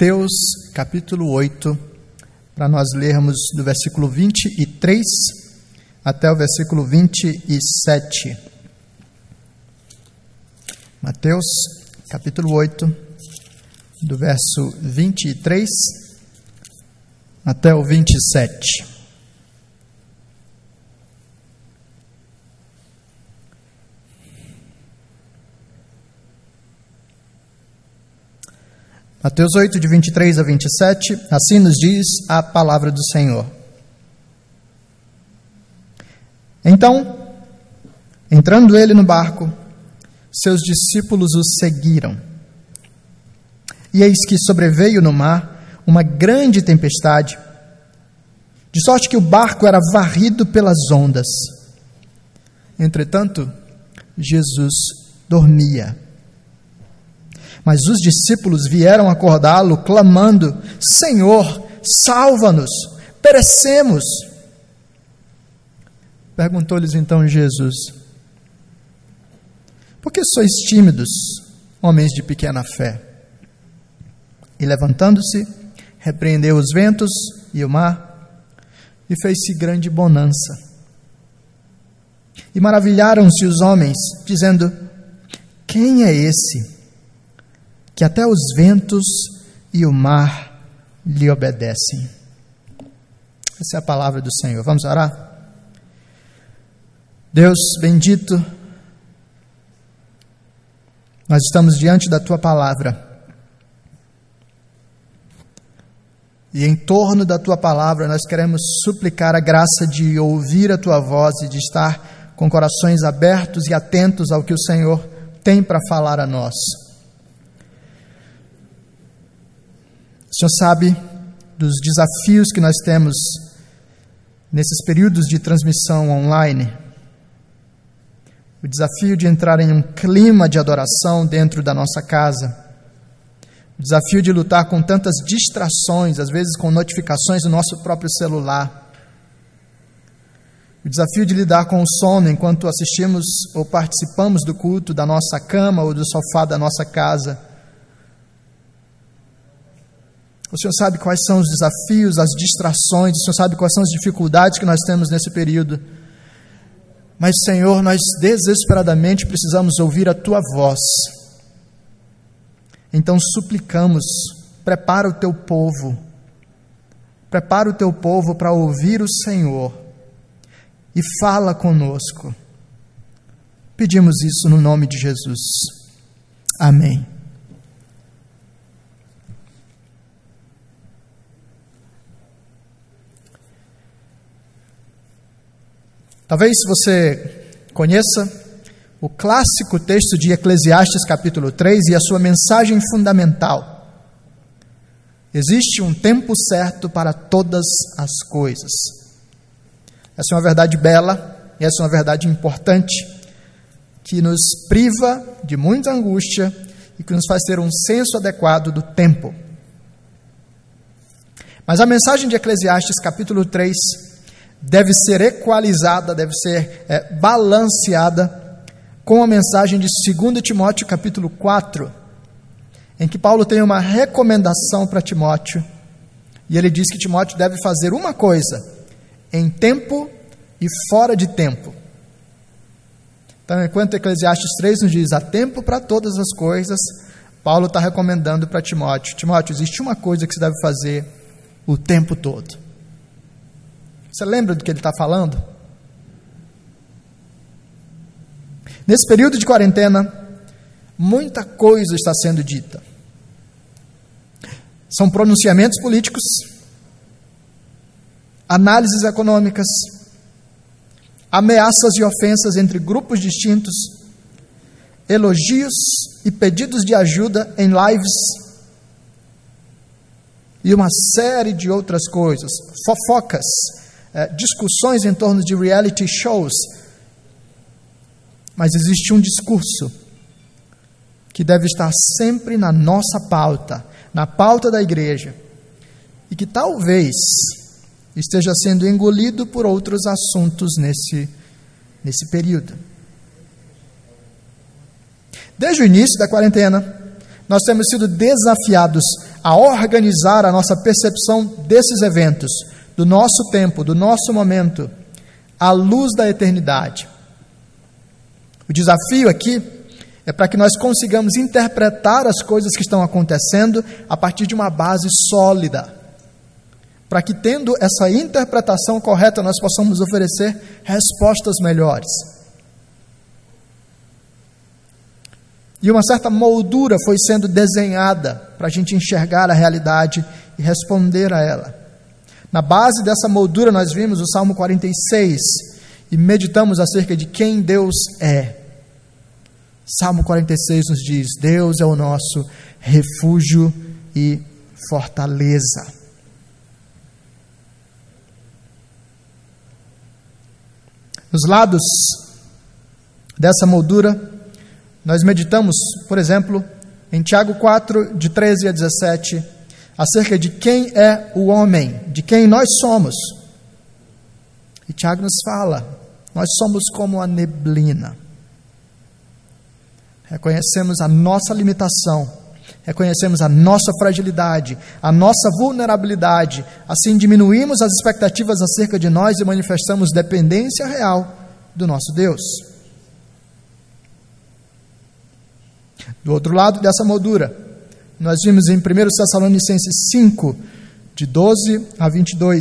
Mateus capítulo 8, para nós lermos do versículo 23 até o versículo 27. Mateus capítulo 8, do verso 23 até o 27. Mateus 8, de 23 a 27, assim nos diz a palavra do Senhor. Então, entrando ele no barco, seus discípulos o seguiram. E eis que sobreveio no mar uma grande tempestade, de sorte que o barco era varrido pelas ondas. Entretanto, Jesus dormia. Mas os discípulos vieram acordá-lo, clamando: Senhor, salva-nos, perecemos. Perguntou-lhes então Jesus: Por que sois tímidos, homens de pequena fé? E levantando-se, repreendeu os ventos e o mar, e fez-se grande bonança. E maravilharam-se os homens, dizendo: Quem é esse? Que até os ventos e o mar lhe obedecem. Essa é a palavra do Senhor. Vamos orar? Deus bendito, nós estamos diante da tua palavra. E em torno da tua palavra nós queremos suplicar a graça de ouvir a tua voz e de estar com corações abertos e atentos ao que o Senhor tem para falar a nós. Senhor sabe dos desafios que nós temos nesses períodos de transmissão online. O desafio de entrar em um clima de adoração dentro da nossa casa. O desafio de lutar com tantas distrações, às vezes com notificações do nosso próprio celular. O desafio de lidar com o sono enquanto assistimos ou participamos do culto da nossa cama ou do sofá da nossa casa o Senhor sabe quais são os desafios, as distrações, o Senhor sabe quais são as dificuldades que nós temos nesse período. Mas, Senhor, nós desesperadamente precisamos ouvir a tua voz. Então suplicamos, prepara o teu povo, prepara o teu povo para ouvir o Senhor e fala conosco. Pedimos isso no nome de Jesus. Amém. Talvez você conheça o clássico texto de Eclesiastes, capítulo 3, e a sua mensagem fundamental. Existe um tempo certo para todas as coisas. Essa é uma verdade bela, essa é uma verdade importante, que nos priva de muita angústia e que nos faz ter um senso adequado do tempo. Mas a mensagem de Eclesiastes, capítulo 3, deve ser equalizada, deve ser é, balanceada com a mensagem de 2 Timóteo capítulo 4, em que Paulo tem uma recomendação para Timóteo, e ele diz que Timóteo deve fazer uma coisa, em tempo e fora de tempo. Então, enquanto Eclesiastes 3 nos diz há tempo para todas as coisas, Paulo está recomendando para Timóteo: Timóteo, existe uma coisa que você deve fazer o tempo todo. Você lembra do que ele está falando? Nesse período de quarentena, muita coisa está sendo dita. São pronunciamentos políticos, análises econômicas, ameaças e ofensas entre grupos distintos, elogios e pedidos de ajuda em lives e uma série de outras coisas, fofocas, é, discussões em torno de reality shows, mas existe um discurso que deve estar sempre na nossa pauta, na pauta da igreja, e que talvez esteja sendo engolido por outros assuntos nesse, nesse período. Desde o início da quarentena, nós temos sido desafiados a organizar a nossa percepção desses eventos, do nosso tempo, do nosso momento, à luz da eternidade. O desafio aqui é para que nós consigamos interpretar as coisas que estão acontecendo a partir de uma base sólida. Para que, tendo essa interpretação correta, nós possamos oferecer respostas melhores. E uma certa moldura foi sendo desenhada para a gente enxergar a realidade e responder a ela. Na base dessa moldura, nós vimos o Salmo 46 e meditamos acerca de quem Deus é. Salmo 46 nos diz: Deus é o nosso refúgio e fortaleza. Nos lados dessa moldura, nós meditamos, por exemplo, em Tiago 4, de 13 a 17, acerca de quem é o homem, de quem nós somos. E Tiago nos fala: nós somos como a neblina. Reconhecemos a nossa limitação, reconhecemos a nossa fragilidade, a nossa vulnerabilidade, assim diminuímos as expectativas acerca de nós e manifestamos dependência real do nosso Deus. Do outro lado dessa moldura, nós vimos em 1 Tessalonicenses 5, de 12 a 22,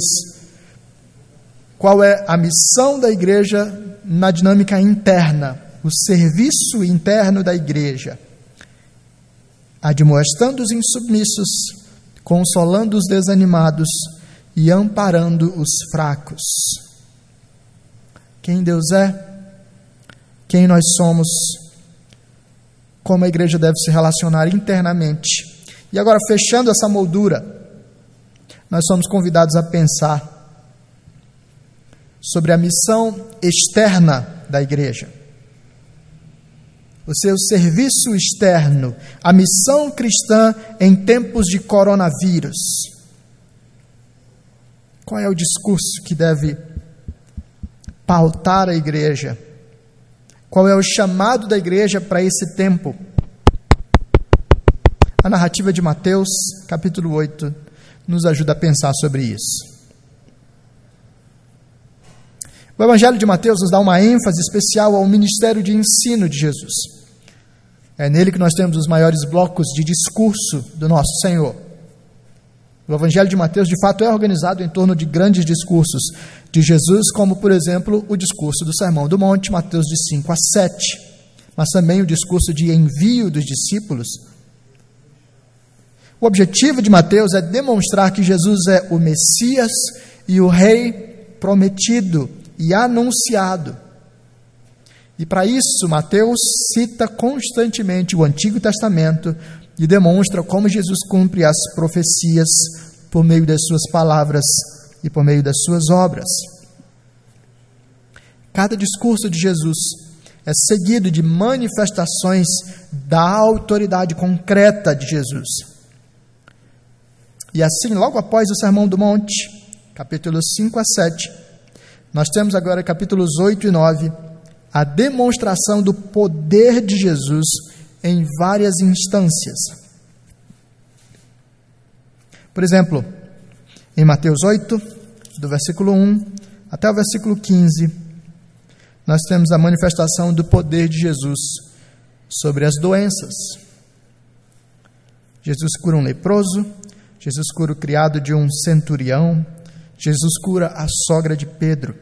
qual é a missão da igreja na dinâmica interna, o serviço interno da igreja, admoestando os insubmissos, consolando os desanimados e amparando os fracos. Quem Deus é, quem nós somos, como a igreja deve se relacionar internamente. E agora, fechando essa moldura, nós somos convidados a pensar sobre a missão externa da igreja. O seu serviço externo, a missão cristã em tempos de coronavírus. Qual é o discurso que deve pautar a igreja? Qual é o chamado da igreja para esse tempo? A narrativa de Mateus, capítulo 8, nos ajuda a pensar sobre isso. O Evangelho de Mateus nos dá uma ênfase especial ao ministério de ensino de Jesus. É nele que nós temos os maiores blocos de discurso do nosso Senhor. O Evangelho de Mateus, de fato, é organizado em torno de grandes discursos de Jesus, como, por exemplo, o discurso do Sermão do Monte, Mateus de 5 a 7, mas também o discurso de envio dos discípulos. O objetivo de Mateus é demonstrar que Jesus é o Messias e o Rei prometido e anunciado. E para isso, Mateus cita constantemente o Antigo Testamento e demonstra como Jesus cumpre as profecias por meio das suas palavras e por meio das suas obras. Cada discurso de Jesus é seguido de manifestações da autoridade concreta de Jesus. E assim, logo após o Sermão do Monte, capítulos 5 a 7, nós temos agora capítulos 8 e 9, a demonstração do poder de Jesus em várias instâncias. Por exemplo, em Mateus 8, do versículo 1 até o versículo 15, nós temos a manifestação do poder de Jesus sobre as doenças. Jesus cura um leproso, Jesus cura o criado de um centurião, Jesus cura a sogra de Pedro.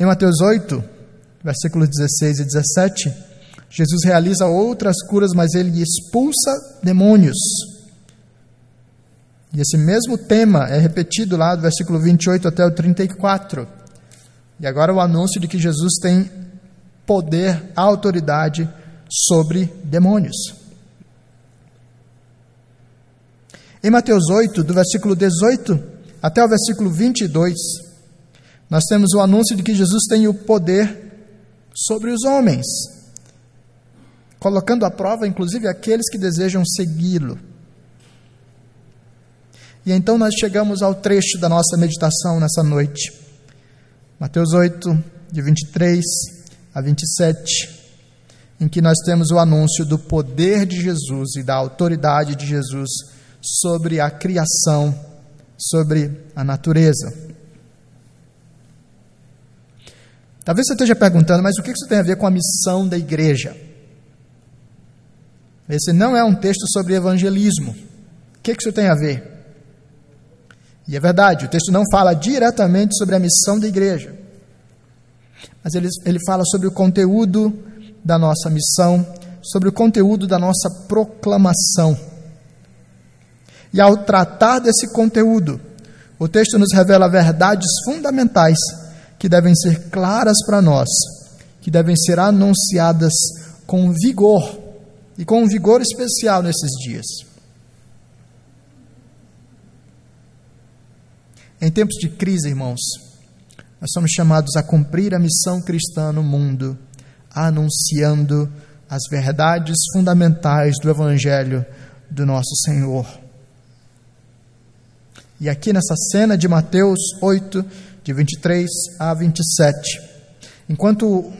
Em Mateus 8, versículos 16 e 17, Jesus realiza outras curas, mas ele expulsa demônios. E esse mesmo tema é repetido lá do versículo 28 até o 34. E agora o anúncio de que Jesus tem poder, autoridade sobre demônios. Em Mateus 8, do versículo 18 até o versículo 22, nós temos o anúncio de que Jesus tem o poder sobre os homens, colocando à prova, inclusive, aqueles que desejam segui-lo. E então nós chegamos ao trecho da nossa meditação nessa noite. Mateus 8, de 23 a 27. em que nós temos o anúncio do poder de Jesus e da autoridade de Jesus sobre a criação, sobre a natureza. Talvez você esteja perguntando, mas o que isso tem a ver com a missão da igreja? Esse não é um texto sobre evangelismo. O que isso tem a ver? E é verdade, o texto não fala diretamente sobre a missão da igreja, mas ele, ele fala sobre o conteúdo da nossa missão, sobre o conteúdo da nossa proclamação. E ao tratar desse conteúdo, o texto nos revela verdades fundamentais que devem ser claras para nós, que devem ser anunciadas com vigor e com um vigor especial nesses dias. Em tempos de crise, irmãos, nós somos chamados a cumprir a missão cristã no mundo, anunciando as verdades fundamentais do Evangelho do nosso Senhor. E aqui nessa cena de Mateus 8, de 23 a 27, enquanto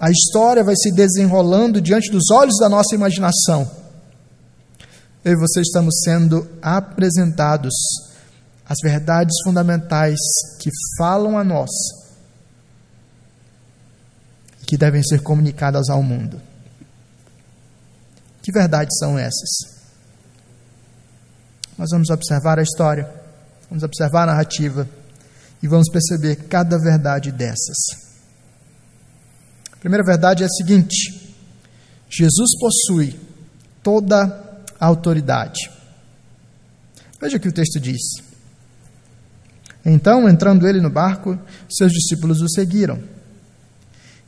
a história vai se desenrolando diante dos olhos da nossa imaginação, eu e você estamos sendo apresentados as verdades fundamentais que falam a nós e que devem ser comunicadas ao mundo. Que verdades são essas? Nós vamos observar a história, vamos observar a narrativa e vamos perceber cada verdade dessas. A primeira verdade é a seguinte: Jesus possui toda a autoridade. Veja o que o texto diz. Então, entrando ele no barco, seus discípulos o seguiram.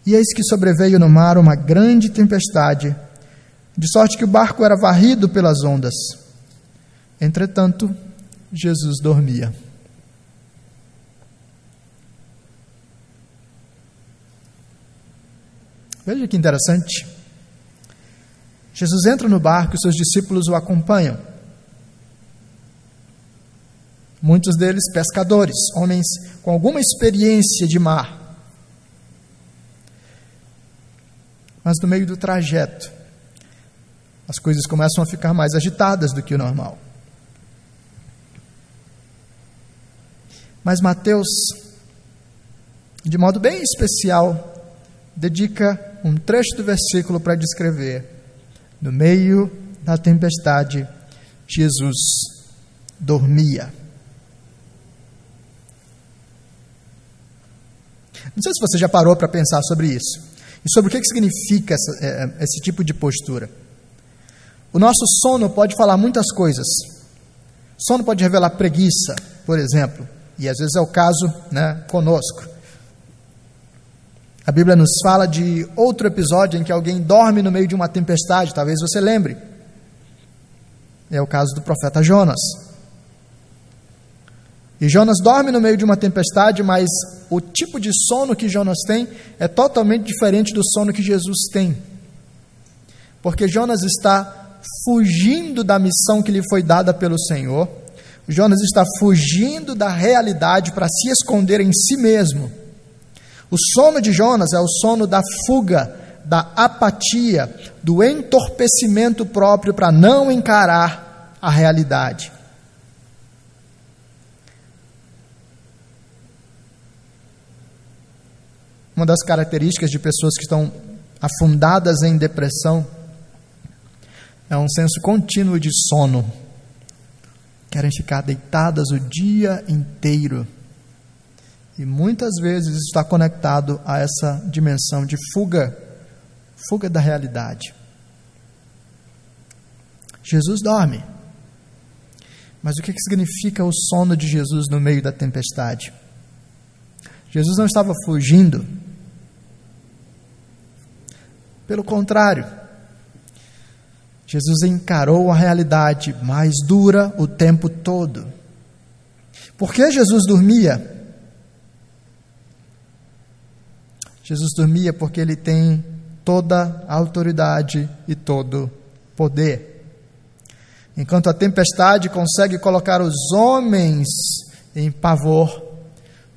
E eis que sobreveio no mar uma grande tempestade, de sorte que o barco era varrido pelas ondas. Entretanto, Jesus dormia. Veja que interessante. Jesus entra no barco e seus discípulos o acompanham. muitos deles pescadores, homens com alguma experiência de mar. Mas no meio do trajeto, as coisas começam a ficar mais agitadas do que o normal. Mas Mateus, de modo bem especial, dedica um trecho do versículo para descrever: no meio da tempestade, Jesus dormia. Não sei se você já parou para pensar sobre isso e sobre o que, significa essa, é, é, esse tipo de postura. O nosso sono pode falar muitas coisas. Sono pode revelar preguiça, por exemplo, e às vezes é o caso né, conosco. A Bíblia nos fala de outro episódio em que alguém dorme no meio de uma tempestade, talvez você lembre. É o caso do profeta Jonas. E Jonas dorme no meio de uma tempestade, mas o tipo de sono que Jonas tem é totalmente diferente do sono que Jesus tem. Porque Jonas está fugindo da missão que lhe foi dada pelo Senhor. Jonas está fugindo da realidade para se esconder em si mesmo. O sono de Jonas é o sono da fuga, da apatia, do entorpecimento próprio para não encarar a realidade. Uma das características de pessoas que estão afundadas em depressão é um senso contínuo de sono. Querem ficar deitadas o dia inteiro. E muitas vezes está conectado a essa dimensão de fuga, fuga da realidade. Jesus dorme. Mas o que significa o sono de Jesus no meio da tempestade? Jesus não estava fugindo. Pelo contrário, Jesus encarou a realidade mais dura o tempo todo. Por que Jesus dormia? Jesus dormia porque ele tem toda a autoridade e todo poder. Enquanto a tempestade consegue colocar os homens em pavor,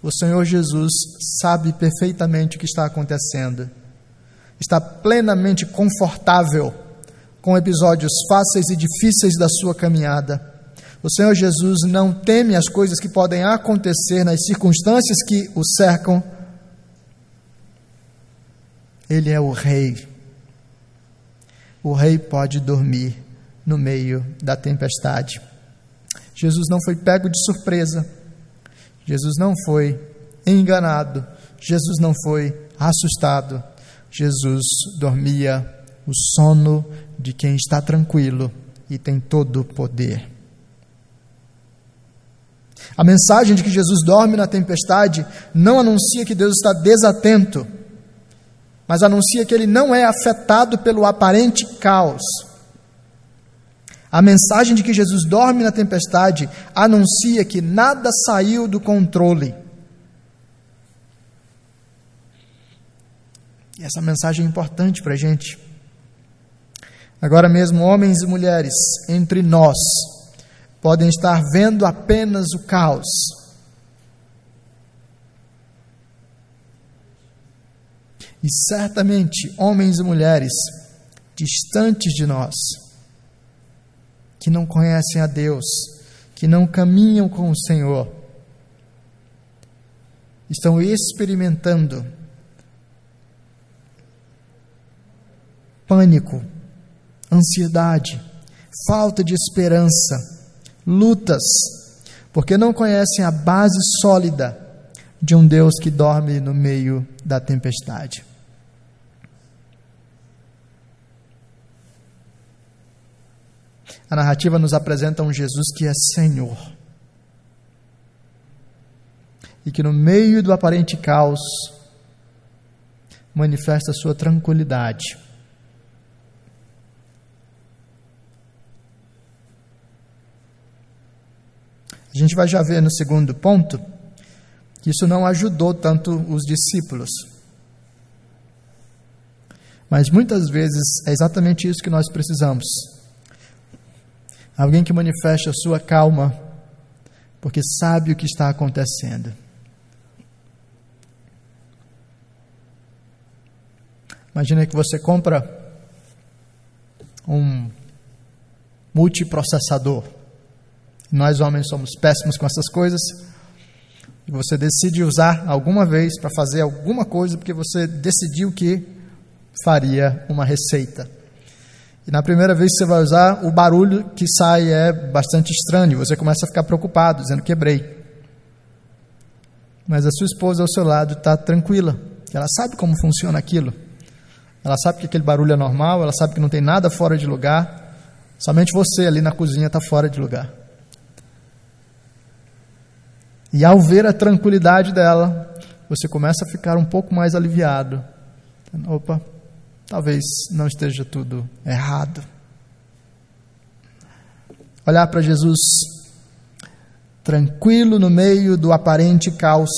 o Senhor Jesus sabe perfeitamente o que está acontecendo. está plenamente confortável com episódios fáceis e difíceis da sua caminhada. O Senhor Jesus não teme as coisas que podem acontecer nas circunstâncias que o cercam. Ele é o Rei. O Rei pode dormir no meio da tempestade. Jesus não foi pego de surpresa. Jesus não foi enganado. Jesus não foi assustado. Jesus dormia o sono de quem está tranquilo e tem todo o poder. A mensagem de que Jesus dorme na tempestade não anuncia que Deus está desatento, mas anuncia que ele não é afetado pelo aparente caos. A mensagem de que Jesus dorme na tempestade anuncia que nada saiu do controle. E essa mensagem é importante para a gente. Agora mesmo, homens e mulheres entre nós podem estar vendo apenas o caos. E certamente, homens e mulheres distantes de nós, que não conhecem a Deus, que não caminham com o Senhor, estão experimentando pânico, ansiedade, falta de esperança, lutas, porque não conhecem a base sólida de um Deus que dorme no meio da tempestade. A narrativa nos apresenta um Jesus que é Senhor. E que no meio do aparente caos manifesta sua tranquilidade A gente vai já ver no segundo ponto que isso não ajudou tanto os discípulos. Mas muitas vezes é exatamente isso que nós precisamos. Alguém que manifeste a sua calma, porque sabe o que está acontecendo. Imagina que você compra um multiprocessador nós homens somos péssimos com essas coisas. E você decide usar alguma vez para fazer alguma coisa porque você decidiu que faria uma receita. E na primeira vez que você vai usar, o barulho que sai é bastante estranho. Você começa a ficar preocupado, dizendo quebrei. Mas a sua esposa ao seu lado está tranquila. Ela sabe como funciona aquilo. Ela sabe que aquele barulho é normal, ela sabe que não tem nada fora de lugar. Somente você ali na cozinha está fora de lugar. E ao ver a tranquilidade dela, você começa a ficar um pouco mais aliviado. Opa, talvez não esteja tudo errado. Olhar para Jesus tranquilo no meio do aparente caos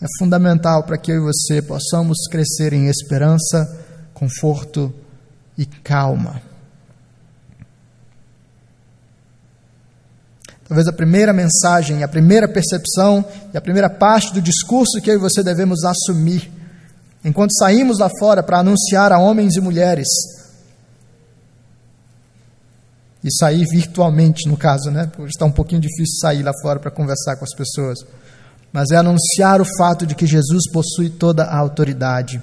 é fundamental para que eu e você possamos crescer em esperança, conforto e calma. Talvez a primeira mensagem, a primeira percepção e a primeira parte do discurso que eu e você devemos assumir enquanto saímos lá fora para anunciar a homens e mulheres e sair virtualmente, no caso, né? Porque está um pouquinho difícil sair lá fora para conversar com as pessoas. Mas é anunciar o fato de que Jesus possui toda a autoridade.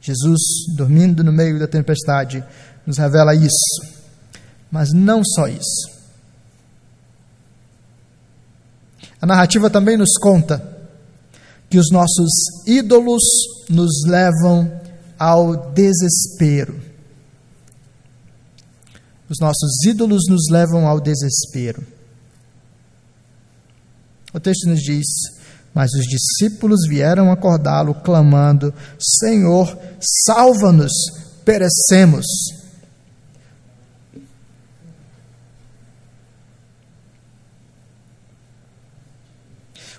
Jesus, dormindo no meio da tempestade, nos revela isso. Mas não só isso. A narrativa também nos conta que os nossos ídolos nos levam ao desespero. Os nossos ídolos nos levam ao desespero. O texto nos diz: Mas os discípulos vieram acordá-lo, clamando: Senhor, salva-nos, perecemos.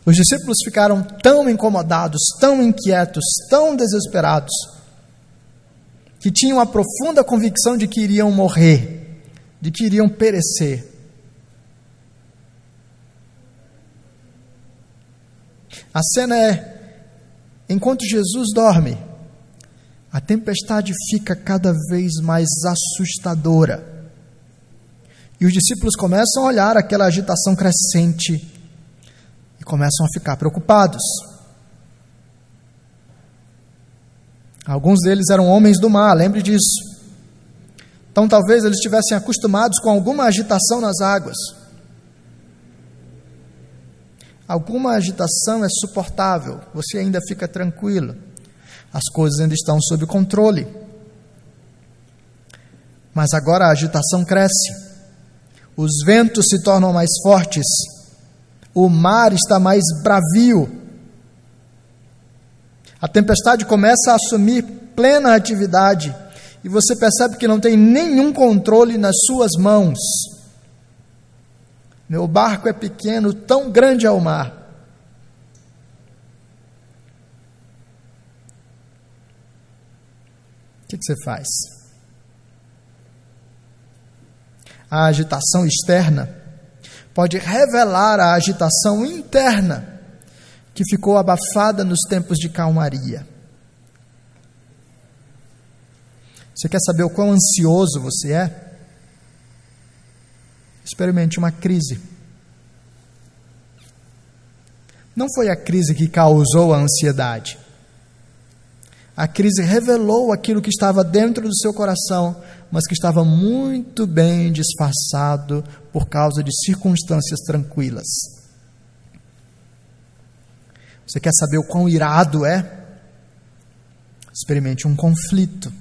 Os discípulos ficaram tão incomodados, tão inquietos, tão desesperados, que tinham a profunda convicção de que iriam morrer, de que iriam perecer. A cena é enquanto Jesus dorme, a tempestade fica cada vez mais assustadora. E os discípulos começam a olhar aquela agitação crescente começam a ficar preocupados. Alguns deles eram homens do mar, lembre disso. Então talvez eles estivessem acostumados com alguma agitação nas águas. Alguma agitação é suportável, você ainda fica tranquilo. As coisas ainda estão sob controle. Mas agora a agitação cresce. Os ventos se tornam mais fortes. O mar está mais bravio. A tempestade começa a assumir plena atividade e você percebe que não tem nenhum controle nas suas mãos. Meu barco é pequeno, tão grande é o mar. O que, que você faz? A agitação externa pode revelar a agitação interna que ficou abafada nos tempos de calmaria. Você quer saber o quão ansioso você é? experimente uma crise. Não foi a crise que causou a ansiedade. A crise revelou aquilo que estava dentro do seu coração, mas que estava muito bem disfarçado por causa de circunstâncias tranquilas. Você quer saber o quão irado é? Experimente um conflito.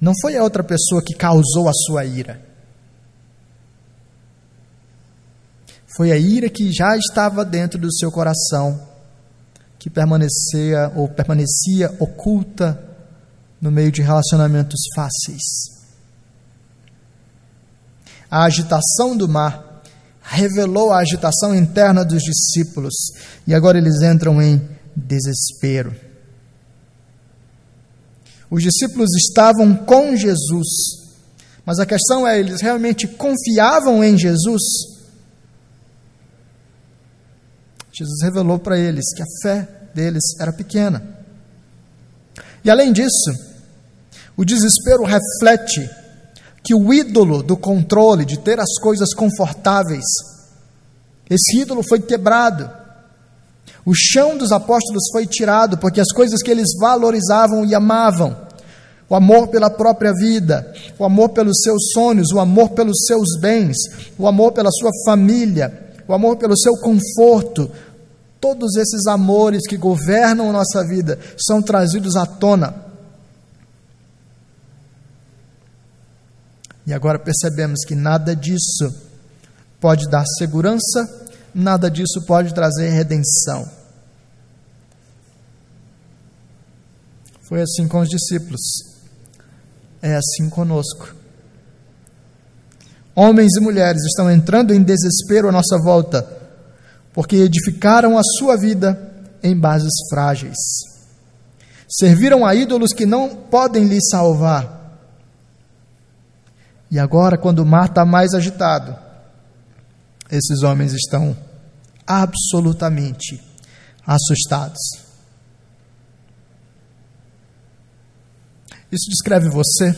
Não foi a outra pessoa que causou a sua ira. Foi a ira que já estava dentro do seu coração, que permanecia ou permanecia oculta no meio de relacionamentos fáceis. A agitação do mar revelou a agitação interna dos discípulos e agora eles entram em desespero. Os discípulos estavam com Jesus, mas a questão é: eles realmente confiavam em Jesus? Jesus revelou para eles que a fé deles era pequena. E além disso, o desespero reflete que o ídolo do controle, de ter as coisas confortáveis, esse ídolo foi quebrado. O chão dos apóstolos foi tirado, porque as coisas que eles valorizavam e amavam, o amor pela própria vida, o amor pelos seus sonhos, o amor pelos seus bens, o amor pela sua família, o amor pelo seu conforto, todos esses amores que governam a nossa vida são trazidos à tona. E agora percebemos que nada disso pode dar segurança, nada disso pode trazer redenção. Foi assim com os discípulos, é assim conosco. Homens e mulheres estão entrando em desespero à nossa volta, porque edificaram a sua vida em bases frágeis. Serviram a ídolos que não podem lhe salvar. E agora, quando o mar está mais agitado, esses homens estão absolutamente assustados. Isso descreve você?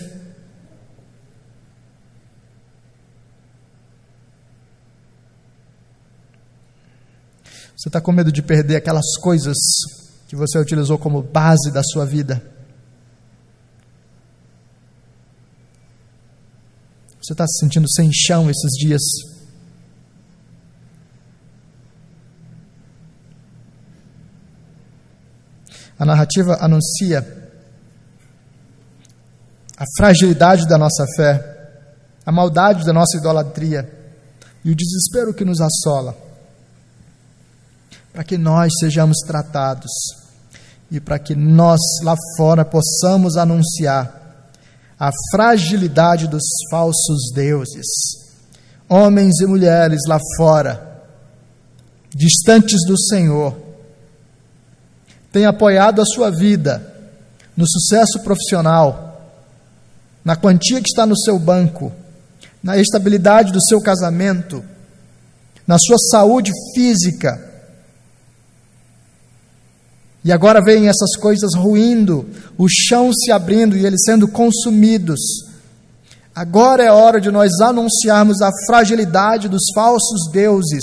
Você está com medo de perder aquelas coisas que você utilizou como base da sua vida? Você está se sentindo sem chão esses dias? A narrativa anuncia a fragilidade da nossa fé, a maldade da nossa idolatria e o desespero que nos assola para que nós sejamos tratados e para que nós lá fora possamos anunciar a fragilidade dos falsos deuses. Homens e mulheres lá fora, distantes do Senhor, têm apoiado a sua vida no sucesso profissional, na quantia que está no seu banco, na estabilidade do seu casamento, na sua saúde física, E agora veem essas coisas ruindo, o chão se abrindo e eles sendo consumidos. Agora é hora de nós anunciarmos a fragilidade dos falsos deuses,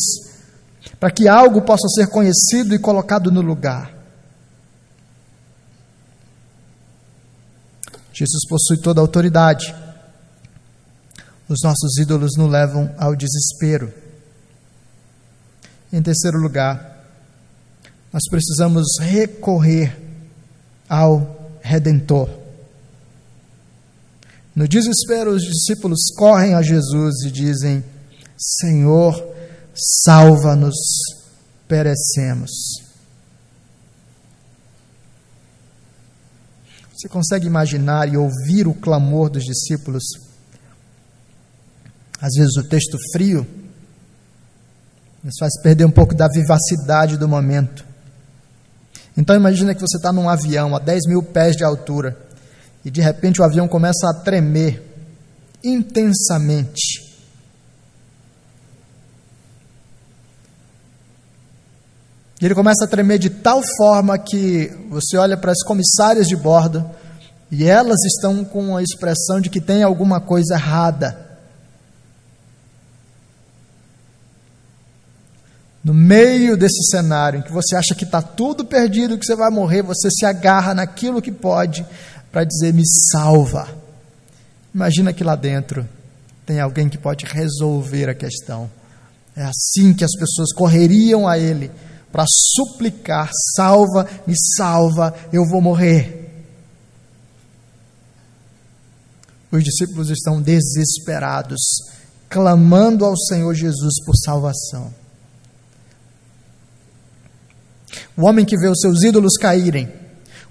para que algo possa ser conhecido e colocado no lugar. Jesus possui toda a autoridade. Os nossos ídolos nos levam ao desespero. Em terceiro lugar, nós precisamos recorrer ao Redentor. No desespero, os discípulos correm a Jesus e dizem: Senhor, salva-nos, perecemos. Você consegue imaginar e ouvir o clamor dos discípulos? Às vezes o texto frio nos faz perder um pouco da vivacidade do momento. Então imagina que você está num avião a 10 mil pés de altura e de repente o avião começa a tremer intensamente. E ele começa a tremer de tal forma que você olha para as comissárias de bordo e elas estão com a expressão de que tem alguma coisa errada. No meio desse cenário em que você acha que está tudo perdido, que você vai morrer, você se agarra naquilo que pode para dizer: me salva. Imagina que lá dentro tem alguém que pode resolver a questão. É assim que as pessoas correriam a Ele para suplicar: salva, me salva, eu vou morrer. Os discípulos estão desesperados, clamando ao Senhor Jesus por salvação. O homem que vê os seus ídolos caírem,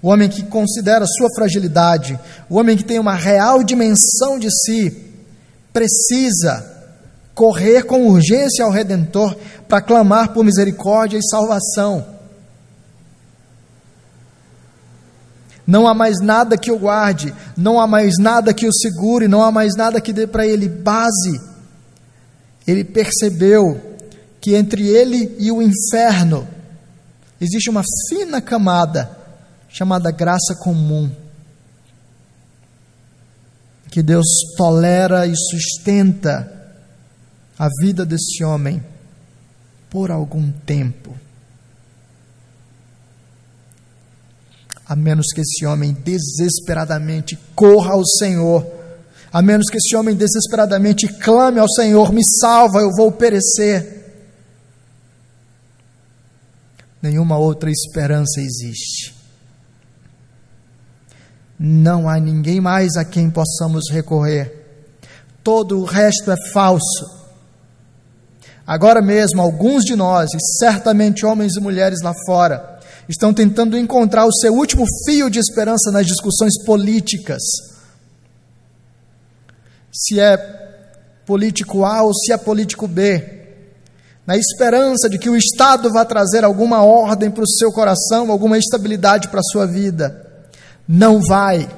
o homem que considera sua fragilidade, o homem que tem uma real dimensão de si, precisa correr com urgência ao Redentor para clamar por misericórdia e salvação. Não há mais nada que o guarde, não há mais nada que o segure, não há mais nada que dê para ele base. Ele percebeu que entre ele e o inferno existe uma fina camada chamada graça comum, que Deus tolera e sustenta a vida desse homem por algum tempo. A menos que esse homem desesperadamente corra ao Senhor, a menos que esse homem desesperadamente clame ao Senhor: me salva, eu vou perecer. Nenhuma outra esperança existe não há ninguém mais a quem possamos recorrer. Todo o resto é falso. Agora mesmo, alguns de nós, e certamente homens e mulheres lá fora, estão tentando encontrar o seu último fio de esperança nas discussões políticas. Se é político A ou se é político B. Na esperança de que o Estado vá trazer alguma ordem para o seu coração, alguma estabilidade para a sua vida não vai.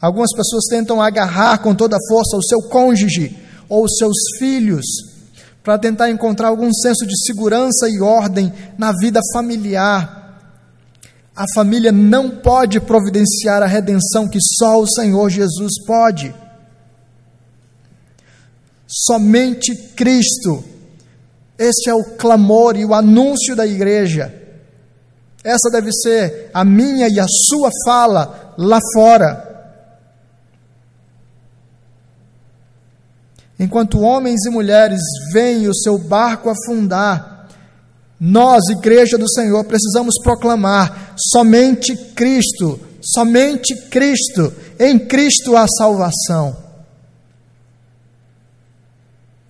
Algumas pessoas tentam agarrar com toda a força o seu cônjuge ou os seus filhos para tentar encontrar algum senso de segurança e ordem na vida familiar. A família não pode providenciar a redenção que só o Senhor Jesus pode. Somente Cristo. Este é o clamor e o anúncio da igreja. Essa deve ser a minha e a sua fala lá fora. Enquanto homens e mulheres veem o seu barco afundar, nós, Igreja do Senhor, precisamos proclamar: somente Cristo, somente Cristo, em Cristo há salvação.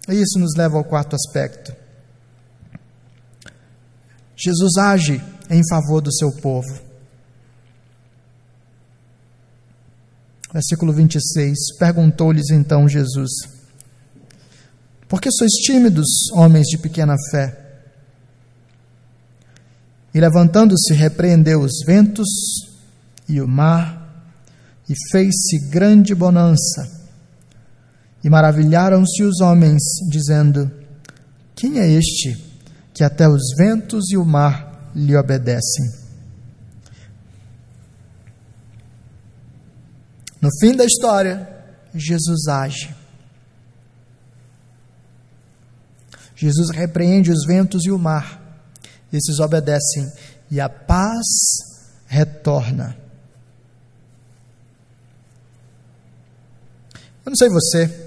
E isso nos leva ao quarto aspecto. Jesus age em favor do seu povo. Versículo 26: Perguntou-lhes então Jesus: Por que sois tímidos, homens de pequena fé? E levantando-se, repreendeu os ventos e o mar, e fez-se grande bonança. E maravilharam-se os homens, dizendo: Quem é este que até os ventos e o mar lhe obedecem. No fim da história, Jesus age. Jesus repreende os ventos e o mar. Esses obedecem e a paz retorna. Eu não sei você,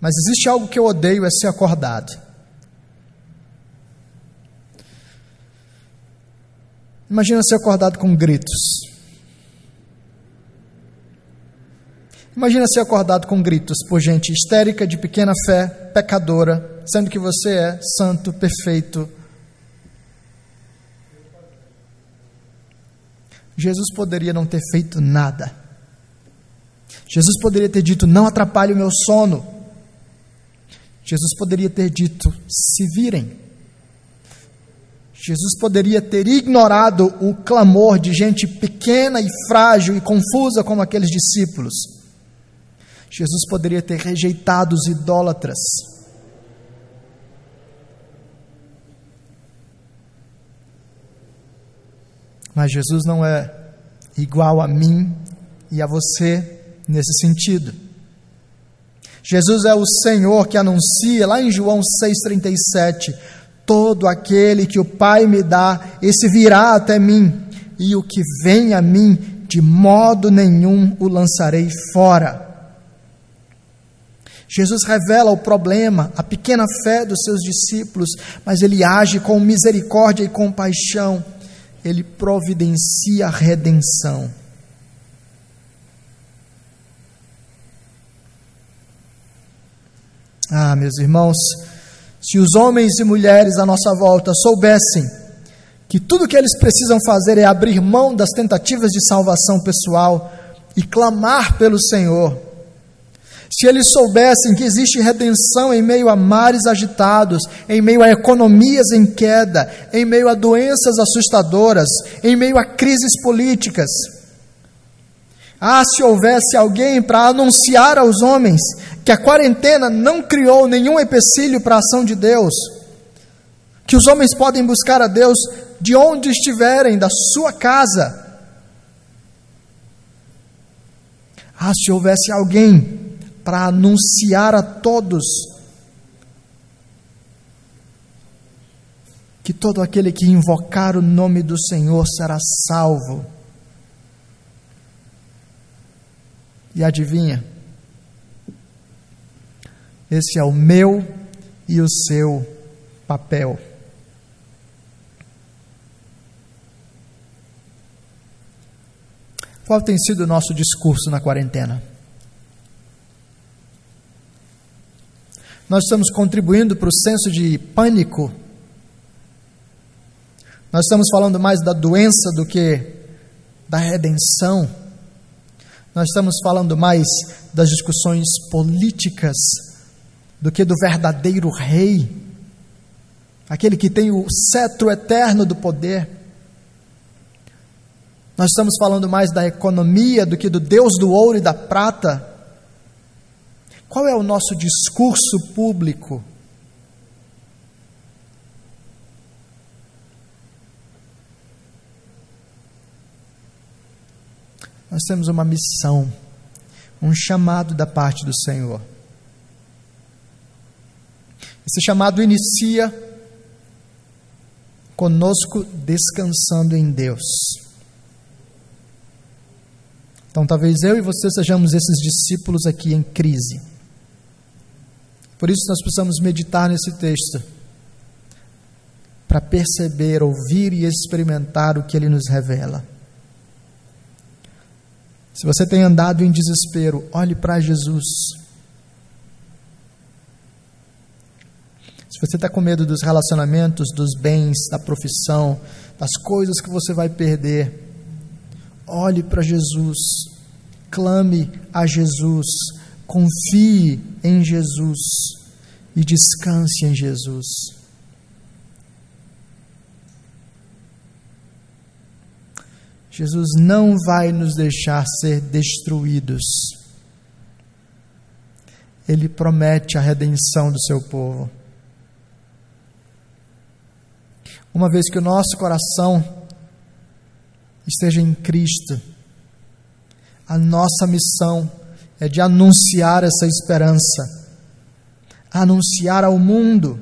mas existe algo que eu odeio é ser acordado. Imagina ser acordado com gritos. Imagina ser acordado com gritos por gente histérica, de pequena fé, pecadora, sendo que você é santo, perfeito. Jesus poderia não ter feito nada. Jesus poderia ter dito: Não atrapalhe o meu sono. Jesus poderia ter dito: Se virem. Jesus poderia ter ignorado o clamor de gente pequena e frágil e confusa como aqueles discípulos. Jesus poderia ter rejeitado os idólatras. Mas Jesus não é igual a mim e a você nesse sentido. Jesus é o Senhor que anuncia lá em João 6,37: Todo aquele que o Pai me dá, esse virá até mim, e o que vem a mim, de modo nenhum o lançarei fora. Jesus revela o problema, a pequena fé dos seus discípulos, mas ele age com misericórdia e compaixão, ele providencia a redenção. Ah, meus irmãos, se os homens e mulheres à nossa volta soubessem que tudo o que eles precisam fazer é abrir mão das tentativas de salvação pessoal e clamar pelo Senhor, se eles soubessem que existe redenção em meio a mares agitados, em meio a economias em queda, em meio a doenças assustadoras, em meio a crises políticas, ah, se houvesse alguém para anunciar aos homens que a quarentena não criou nenhum empecilho para a ação de Deus, que os homens podem buscar a Deus de onde estiverem, da sua casa. Ah, se houvesse alguém para anunciar a todos que todo aquele que invocar o nome do Senhor será salvo. E adivinha? Esse é o meu e o seu papel. Qual tem sido o nosso discurso na quarentena? Nós estamos contribuindo para o senso de pânico. Nós estamos falando mais da doença do que da redenção. Nós estamos falando mais das discussões políticas do que do verdadeiro rei, aquele que tem o cetro eterno do poder. Nós estamos falando mais da economia do que do Deus do ouro e da prata. Qual é o nosso discurso público? Nós temos uma missão, um chamado da parte do Senhor. Esse chamado inicia conosco descansando em Deus. Então, talvez eu e você sejamos esses discípulos aqui em crise. Por isso, nós precisamos meditar nesse texto para perceber, ouvir e experimentar o que ele nos revela. Se você tem andado em desespero, olhe para Jesus. Se você está com medo dos relacionamentos, dos bens, da profissão, das coisas que você vai perder, olhe para Jesus, clame a Jesus, confie em Jesus e descanse em Jesus. Jesus não vai nos deixar ser destruídos. Ele promete a redenção do seu povo. Uma vez que o nosso coração esteja em Cristo. A nossa missão é de anunciar essa esperança, anunciar ao mundo.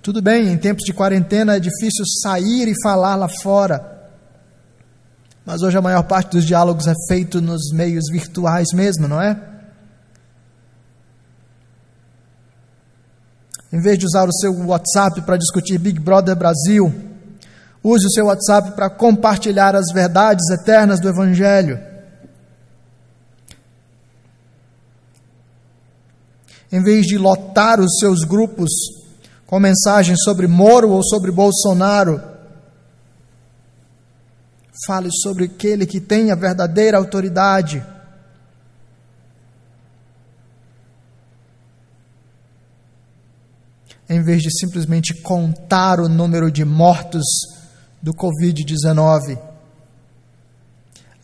Tudo bem, em tempos de quarentena é difícil sair e falar lá fora. Mas hoje a maior parte dos diálogos é feito nos meios virtuais mesmo, não é? Em vez de usar o seu WhatsApp para discutir Big Brother Brasil, use o seu WhatsApp para compartilhar as verdades eternas do Evangelho. Em vez de lotar os seus grupos com mensagens sobre Moro ou sobre Bolsonaro, fale sobre aquele que tem a verdadeira autoridade em vez de simplesmente contar o número de mortos do Covid-19.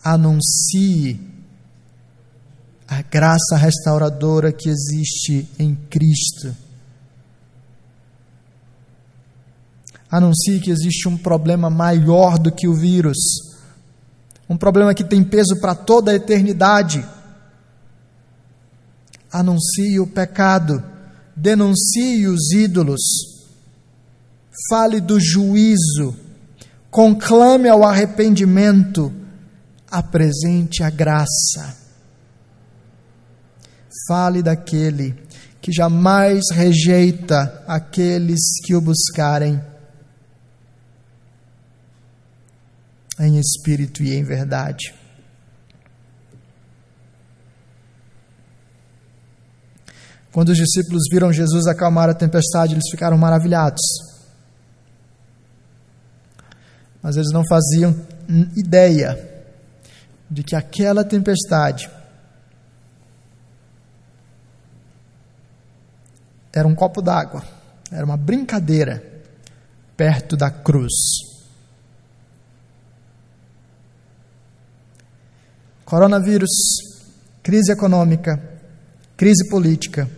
Anuncie a graça restauradora que existe em Cristo. Anuncie que existe um problema maior do que o vírus, um problema que tem peso para toda a eternidade. Anuncie o pecado denuncie os ídolos, fale do juízo, conclame ao arrependimento, apresente a graça. Fale daquele que jamais rejeita aqueles que o buscarem em espírito e em verdade. Quando os discípulos viram Jesus acalmar a tempestade, eles ficaram maravilhados. Mas eles não faziam ideia de que aquela tempestade era um copo d'água, era uma brincadeira perto da cruz. Coronavírus, crise econômica, crise política,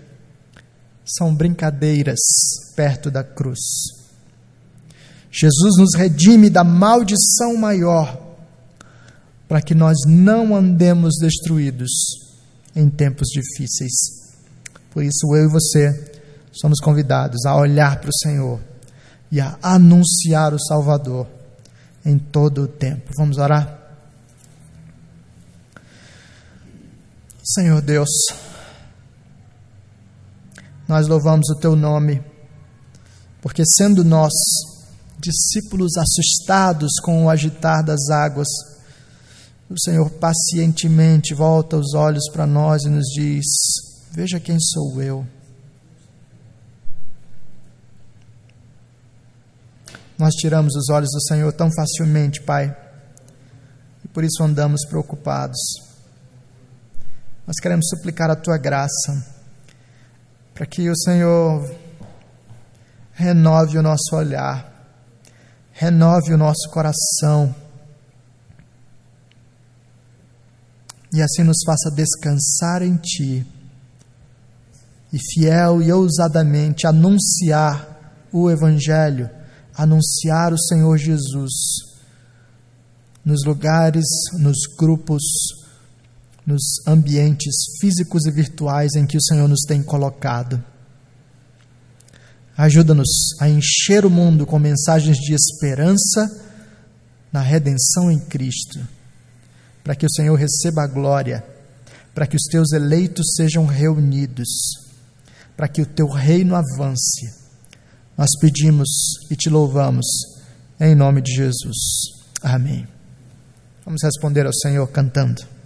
são brincadeiras perto da cruz. Jesus nos redime da maldição maior, para que nós não andemos destruídos em tempos difíceis. Por isso, eu e você somos convidados a olhar para o Senhor e a anunciar o Salvador em todo o tempo. Vamos orar? Senhor Deus, nós louvamos o teu nome, porque sendo nós discípulos assustados com o agitar das águas, o Senhor pacientemente volta os olhos para nós e nos diz: Veja quem sou eu. Nós tiramos os olhos do Senhor tão facilmente, Pai, e por isso andamos preocupados. Nós queremos suplicar a tua graça para que o Senhor renove o nosso olhar, renove o nosso coração. E assim nos faça descansar em Ti e fiel e ousadamente anunciar o Evangelho, anunciar o Senhor Jesus nos lugares, nos grupos, nos ambientes físicos e virtuais em que o Senhor nos tem colocado. Ajuda-nos a encher o mundo com mensagens de esperança na redenção em Cristo, para que o Senhor receba a glória, para que os teus eleitos sejam reunidos, para que o teu reino avance. Nós pedimos e te louvamos, em nome de Jesus. Amém. Vamos responder ao Senhor cantando.